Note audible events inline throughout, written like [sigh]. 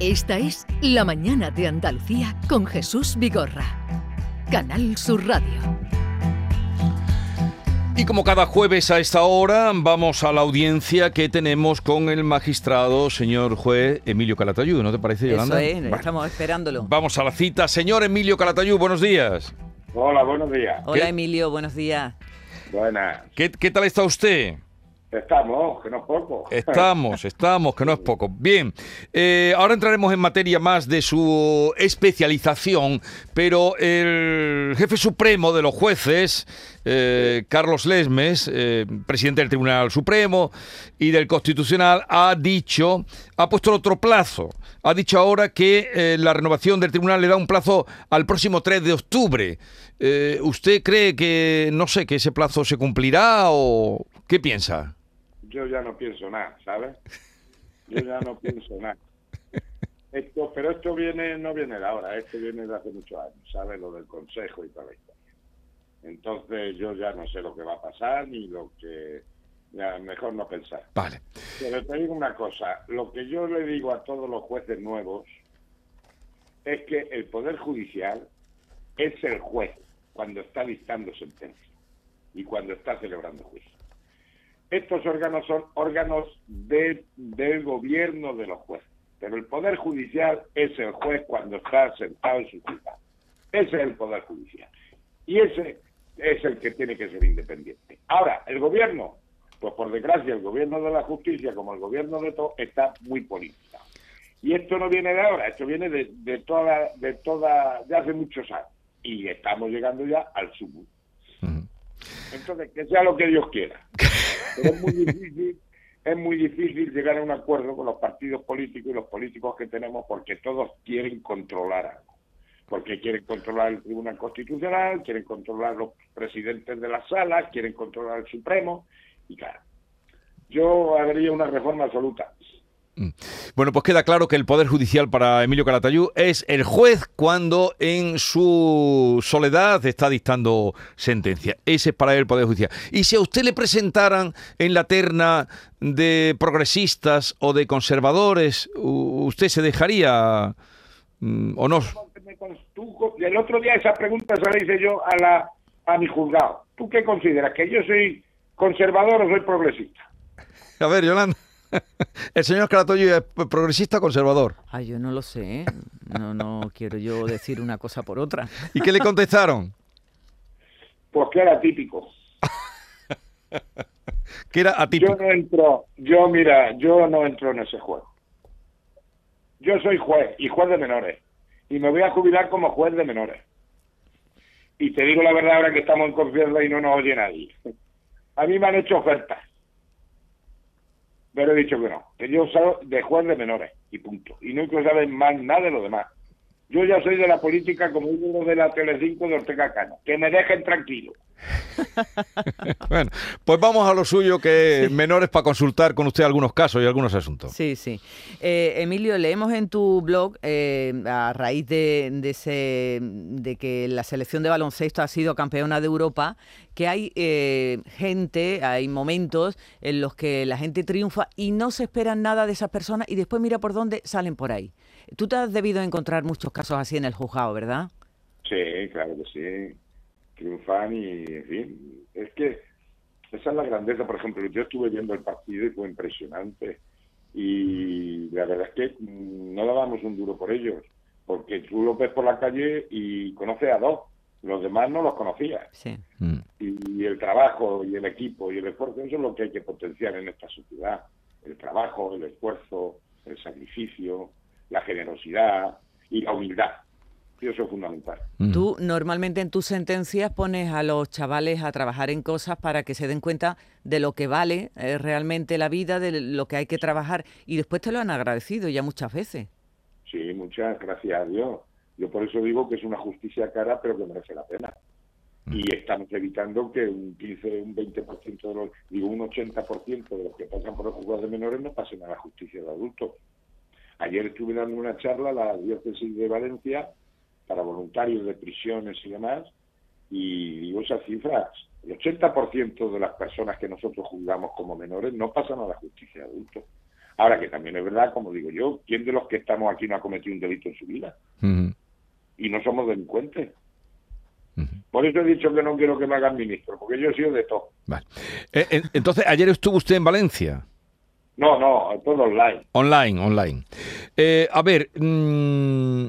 Esta es La Mañana de Andalucía con Jesús Vigorra. Canal Sur Radio. Y como cada jueves a esta hora, vamos a la audiencia que tenemos con el magistrado, señor juez Emilio Calatayud. ¿No te parece, Yolanda? Eso es, estamos esperándolo. Vamos a la cita. Señor Emilio Calatayud, buenos días. Hola, buenos días. Hola ¿Qué? Emilio, buenos días. Buenas. ¿Qué, qué tal está usted? Estamos, que no es poco. Estamos, estamos, que no es poco. Bien, eh, ahora entraremos en materia más de su especialización, pero el jefe supremo de los jueces, eh, Carlos Lesmes, eh, presidente del Tribunal Supremo y del Constitucional, ha dicho, ha puesto otro plazo. Ha dicho ahora que eh, la renovación del tribunal le da un plazo al próximo 3 de octubre. ¿Usted cree que, no sé, que ese plazo se cumplirá o qué piensa? Yo ya no pienso nada, ¿sabes? Yo ya no pienso nada. Esto, pero esto viene, no viene de ahora, esto viene de hace muchos años, ¿sabes? Lo del consejo y toda la historia. Entonces yo ya no sé lo que va a pasar ni lo que... Ya, mejor no pensar. Vale. Pero te digo una cosa, lo que yo le digo a todos los jueces nuevos es que el Poder Judicial es el juez cuando está dictando sentencia y cuando está celebrando juicio. Estos órganos son órganos de- del gobierno de los jueces, pero el Poder Judicial es el juez cuando está sentado en su juzgado. Ese es el Poder Judicial. Y ese es el que tiene que ser independiente. Ahora, el gobierno, pues por desgracia, el gobierno de la justicia, como el gobierno de todo, está muy politizado. Y esto no viene de ahora, esto viene de, de toda, de toda, de hace muchos años. Y estamos llegando ya al sumo. Entonces, que sea lo que Dios quiera. [laughs] Pero es muy difícil, es muy difícil llegar a un acuerdo con los partidos políticos y los políticos que tenemos porque todos quieren controlar algo. Porque quieren controlar el Tribunal Constitucional, quieren controlar los presidentes de las salas, quieren controlar el Supremo. Y claro, yo haría una reforma absoluta. Bueno, pues queda claro que el Poder Judicial para Emilio Calatayud es el juez cuando en su soledad está dictando sentencia. Ese es para él el Poder Judicial. Y si a usted le presentaran en la terna de progresistas o de conservadores, ¿usted se dejaría mm, o no? El otro día esa pregunta se la hice yo a, la, a mi juzgado. ¿Tú qué consideras? ¿Que yo soy conservador o soy progresista? A ver, Yolanda. [laughs] El señor Calatayud es progresista o conservador. Ay, yo no lo sé. ¿eh? No, no quiero yo decir una cosa por otra. [laughs] ¿Y qué le contestaron? Pues que era típico. [laughs] Que era Yo atípico. no entro, yo mira, yo no entro en ese juego. Yo soy juez y juez de menores y me voy a jubilar como juez de menores. Y te digo la verdad ahora que estamos en confianza y no nos oye nadie. A mí me han hecho ofertas. Pero he dicho que no, que yo soy de juez de menores y punto. Y quiero saber más nada de lo demás. Yo ya soy de la política como uno de la Telecinco de Ortega Cano. Que me dejen tranquilo. [laughs] Bueno, pues vamos a lo suyo, que menores para consultar con usted algunos casos y algunos asuntos. Sí, sí. Eh, Emilio, leemos en tu blog, eh, a raíz de, de ese, de que la selección de baloncesto ha sido campeona de Europa, que hay eh, gente, hay momentos en los que la gente triunfa y no se esperan nada de esas personas y después mira por dónde salen por ahí. Tú te has debido encontrar muchos casos así en el juzgado, ¿verdad? Sí, claro que sí. Triunfan y, en fin, es que esa es la grandeza. Por ejemplo, yo estuve viendo el partido y fue impresionante. Y la verdad es que mm, no dábamos un duro por ellos, porque tú los ves por la calle y conoces a dos, los demás no los conocías. Sí. Mm. Y, el trabajo y el equipo y el esfuerzo, eso es lo que hay que potenciar en esta sociedad. El trabajo, el esfuerzo, el sacrificio, la generosidad y la humildad. Y eso es fundamental. Mm. Tú normalmente en tus sentencias pones a los chavales a trabajar en cosas para que se den cuenta de lo que vale eh, realmente la vida, de lo que hay que trabajar y después te lo han agradecido ya muchas veces. Sí, muchas gracias a Dios. Yo por eso digo que es una justicia cara, pero que merece la pena. Y estamos evitando que un 15, un 20% de los, digo, un 80% de los que pasan por los juzgados de menores no pasen a la justicia de adultos. Ayer estuve dando una charla a la diócesis de Valencia para voluntarios de prisiones y demás, y digo esas cifras, el 80% de las personas que nosotros juzgamos como menores no pasan a la justicia de adultos. Ahora que también es verdad, como digo yo, ¿quién de los que estamos aquí no ha cometido un delito en su vida? Y no somos delincuentes. Por eso he dicho que no quiero que me hagan ministro, porque yo he sido de todo. Vale. Eh, entonces, ayer estuvo usted en Valencia. No, no, todo online. Online, online. Eh, a ver, mm,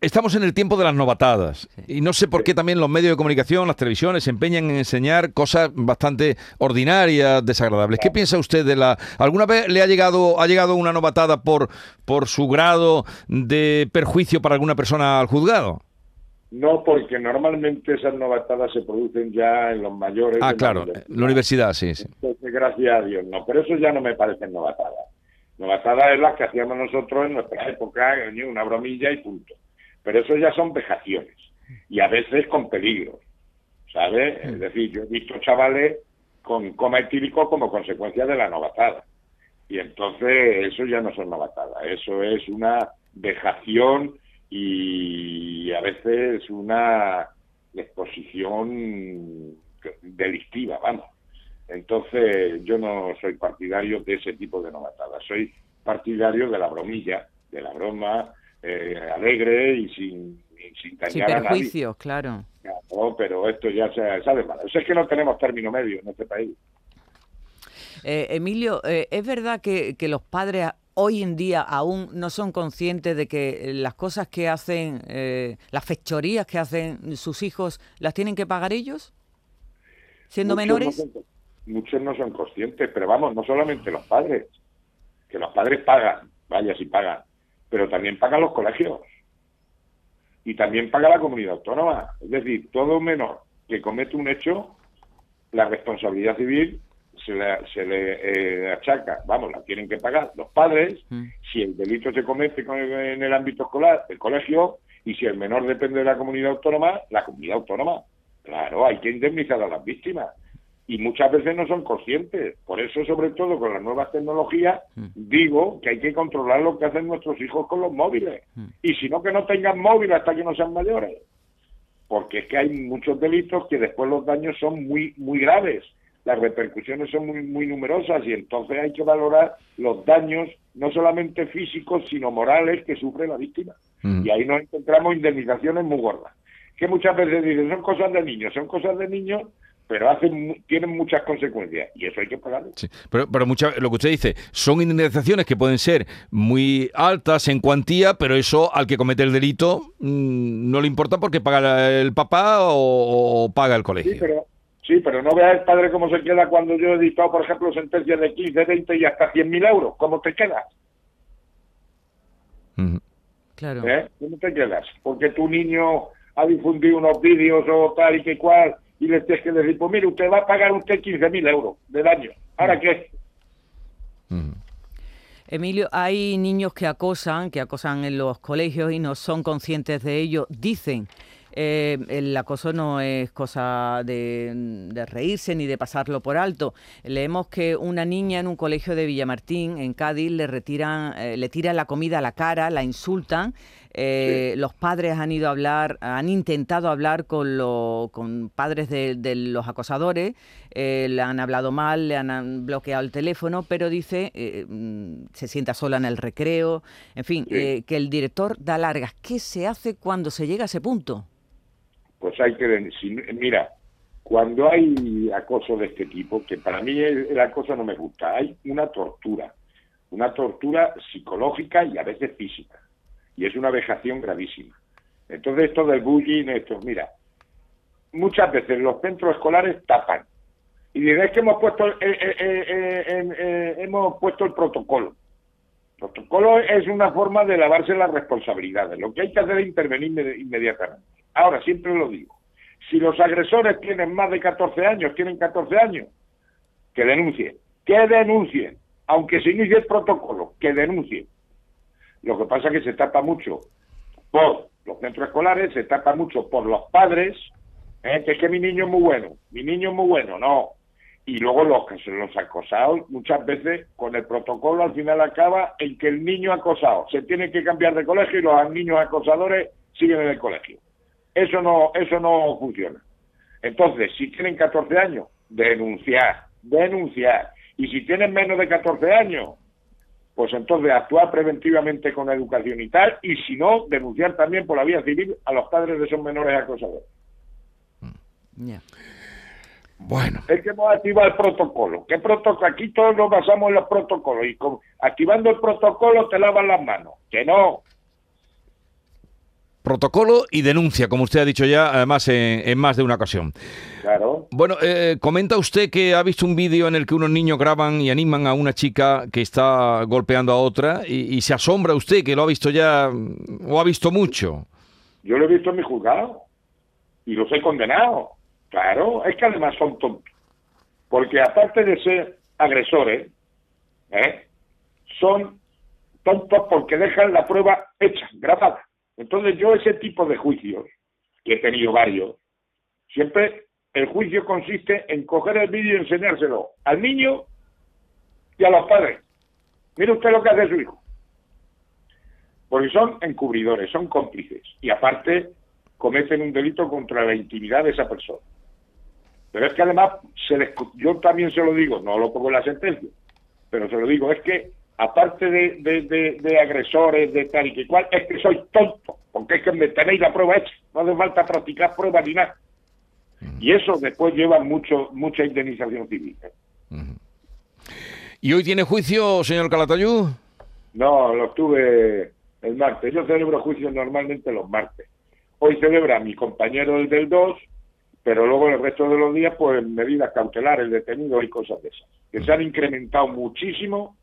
estamos en el tiempo de las novatadas y no sé por qué también los medios de comunicación, las televisiones, se empeñan en enseñar cosas bastante ordinarias, desagradables. ¿Qué piensa usted de la... ¿Alguna vez le ha llegado, ha llegado una novatada por, por su grado de perjuicio para alguna persona al juzgado? No, porque normalmente esas novatadas se producen ya en los mayores. Ah, la claro, la universidad, sí, sí. Entonces, gracias a Dios, no. Pero eso ya no me parecen novatadas. Novatadas es las que hacíamos nosotros en nuestra época, una bromilla y punto. Pero eso ya son vejaciones. Y a veces con peligro. ¿Sabes? Es decir, yo he visto chavales con coma etílico como consecuencia de la novatada. Y entonces eso ya no son novatadas. Eso es una vejación y a veces una exposición delictiva, vamos. Entonces, yo no soy partidario de ese tipo de novatadas. Soy partidario de la bromilla, de la broma eh, alegre y sin, y sin dañar Sin a nadie. perjuicios, claro. No, pero esto ya se sabe mal. Es que no tenemos término medio en este país. Eh, Emilio, eh, ¿es verdad que, que los padres hoy en día aún no son conscientes de que las cosas que hacen, eh, las fechorías que hacen sus hijos, las tienen que pagar ellos? Siendo Muchos menores. son- muchos no son conscientes, pero vamos, no solamente los padres, que los padres pagan, vaya si pagan, pero también pagan los colegios y también paga la comunidad autónoma. Es decir, todo menor que comete un hecho, la responsabilidad civil se le, se le eh, achaca, vamos, la tienen que pagar los padres, Mm. si el delito se comete con- en el ámbito escolar, el colegio, y si el menor depende de la comunidad autónoma, la comunidad autónoma. Claro, hay que indemnizar a las víctimas. Y muchas veces no son conscientes. Por eso, sobre todo con las nuevas tecnologías, digo que hay que controlar lo que hacen nuestros hijos con los móviles. Y si no, que no tengan móvil hasta que no sean mayores. Porque es que hay muchos delitos que después los daños son muy, muy graves. Las repercusiones son muy, muy numerosas y entonces hay que valorar los daños, no solamente físicos, sino morales que sufre la víctima. Y ahí nos encontramos indemnizaciones muy gordas. Que muchas veces dicen, son cosas de niños, son cosas de niños, pero hacen, tienen muchas consecuencias y eso hay que pagarlo. Sí, pero, pero mucha- lo que usted dice, son indemnizaciones que pueden ser muy altas en cuantía, pero eso al que comete el delito mm, no le importa porque paga el papá o, o paga el colegio. Sí, pero, sí, pero no veas el padre cómo se queda cuando yo he dictado, por ejemplo, sentencias de 15, 20 y hasta 100.000 euros. ¿Cómo te quedas? Claro. ¿Eh? ¿Cómo te quedas? Porque tu niño ha difundido unos vídeos o tal y que cual y le tienes que decir, pues mire, usted va a pagar usted 15.000 euros de daño. ¿Ahora qué? Emilio, hay niños que acosan, que acosan en los colegios y no son conscientes de ello. Dicen, eh, el acoso no es cosa de, de reírse ni de pasarlo por alto. Leemos que una niña en un colegio de Villamartín, en Cádiz, le retiran, eh, le tiran la comida a la cara, la insultan. Eh, Los padres han ido a hablar, han intentado hablar con, lo- con padres de, de los acosadores, eh, le han hablado mal, le han, han bloqueado el teléfono, pero dice, eh, mm, se sienta sola en el recreo, en fin, Sí. que el director da largas. ¿Qué se hace cuando se llega a ese punto? Pues hay que... mira, cuando hay acoso de este tipo, que para mí el, el acoso no me gusta, hay una tortura, una tortura psicológica y a veces física. Y es una vejación gravísima. Entonces esto del bullying, esto, mira, muchas veces los centros escolares tapan. Y es que hemos puesto, eh, eh, eh, eh, eh, hemos puesto el protocolo. Protocolo es una forma de lavarse las responsabilidades. Lo que hay que hacer es intervenir inmedi- inmediatamente. Ahora, siempre lo digo, si los agresores tienen más de 14 años, tienen 14 años, que denuncien, que denuncien, aunque se inicie el protocolo, que denuncien. Lo que pasa es que se tapa mucho por los centros escolares, se tapa mucho por los padres, ¿eh? que es que mi niño es muy bueno, mi niño es muy bueno, no. Y luego los que son los acosados, muchas veces con el protocolo al final acaba en que el niño acosado se tiene que cambiar de colegio y los niños acosadores siguen en el colegio. Eso no, eso no funciona. Entonces, si tienen 14 años, denunciar, denunciar. Y si tienen menos de 14 años, pues entonces actuar preventivamente con la educación y tal, y si no, denunciar también por la vía civil a los padres de esos menores acosadores. Ya. Bueno, Es que hemos activado el protocolo. ¿Qué protocolo? Aquí todos nos basamos en los protocolos y con- activando el protocolo te lavan las manos. Que no. Protocolo y denuncia, como usted ha dicho ya, además en, en más de una ocasión. Claro. Bueno, eh, comenta usted que ha visto un vídeo en el que unos niños graban y animan a una chica que está golpeando a otra y, y se asombra usted que lo ha visto ya mm, o ha visto mucho. Yo lo he visto en mi juzgado y los he condenado. Claro, es que además son tontos. Porque aparte de ser agresores, ¿eh? son tontos porque dejan la prueba hecha, grabada. Entonces yo ese tipo de juicios, que he tenido varios, siempre el juicio consiste en coger el vídeo y enseñárselo al niño y a los padres. Mire usted lo que hace su hijo. Porque son encubridores, son cómplices. Y aparte cometen un delito contra la intimidad de esa persona. Pero es que además, se les- yo también se lo digo, no lo pongo en la sentencia, pero se lo digo, es que aparte de, de, de- de agresores, de tal y que cual, es que soy tonto, porque es que me tenéis la prueba hecha, no hace falta practicar pruebas ni nada. Y eso después lleva mucho mucha indemnización civil. ¿eh? ¿Y hoy tiene juicio, señor Calatayud? No, lo tuve el martes. Yo celebro juicios normalmente los martes. Hoy celebra mi compañero el del 2, pero luego el resto de los días, pues medidas cautelares, detenidos y cosas de esas. Que se han incrementado muchísimo,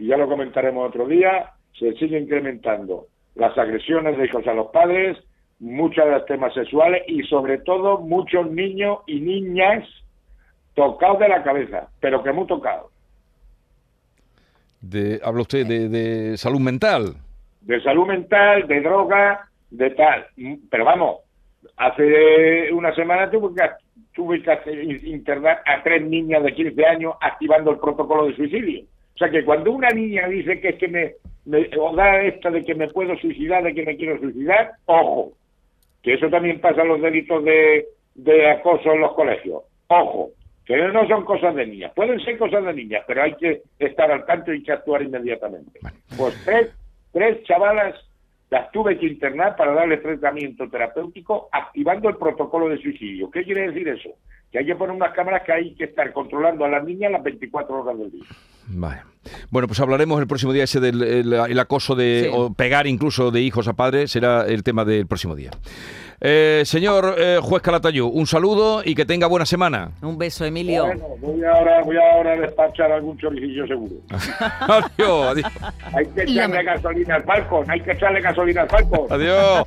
y ya lo comentaremos otro día, se sigue incrementando las agresiones de hijos a los padres, muchos de los temas sexuales y sobre todo muchos niños y niñas tocados de la cabeza, pero que muy tocados. De, habla usted de, de salud mental. de salud mental, de droga, de tal. Mm, Pero vamos, hace una semana tuve que, tuve que internar a tres niñas de 15 años activando el protocolo de suicidio. O sea que cuando una niña dice que es que me, me- o da esta de que me puedo suicidar, de que me quiero suicidar, ojo, que eso también pasa en los delitos de, de acoso en los colegios. Ojo, que no son cosas de niñas, pueden ser cosas de niñas, pero hay que estar al tanto y hay que actuar inmediatamente. Pues tres, tres chavalas las tuve que internar para darles tratamiento terapéutico activando el protocolo de suicidio. ¿Qué quiere decir eso? Que hay que poner unas cámaras que hay que estar controlando a las niñas las 24 horas del día. Vale. Bueno, pues hablaremos el próximo día ese del el, el acoso de Sí. o pegar incluso de hijos a padres, será el tema del próximo día. Eh, señor eh, juez Calatayud, un saludo y que tenga buena semana. Un beso, Emilio. Bueno, voy ahora, voy ahora a despachar algún choricillo seguro. [laughs] adiós, adiós. Hay que echarle gasolina al Falcon, hay que echarle gasolina al Falcon. adiós.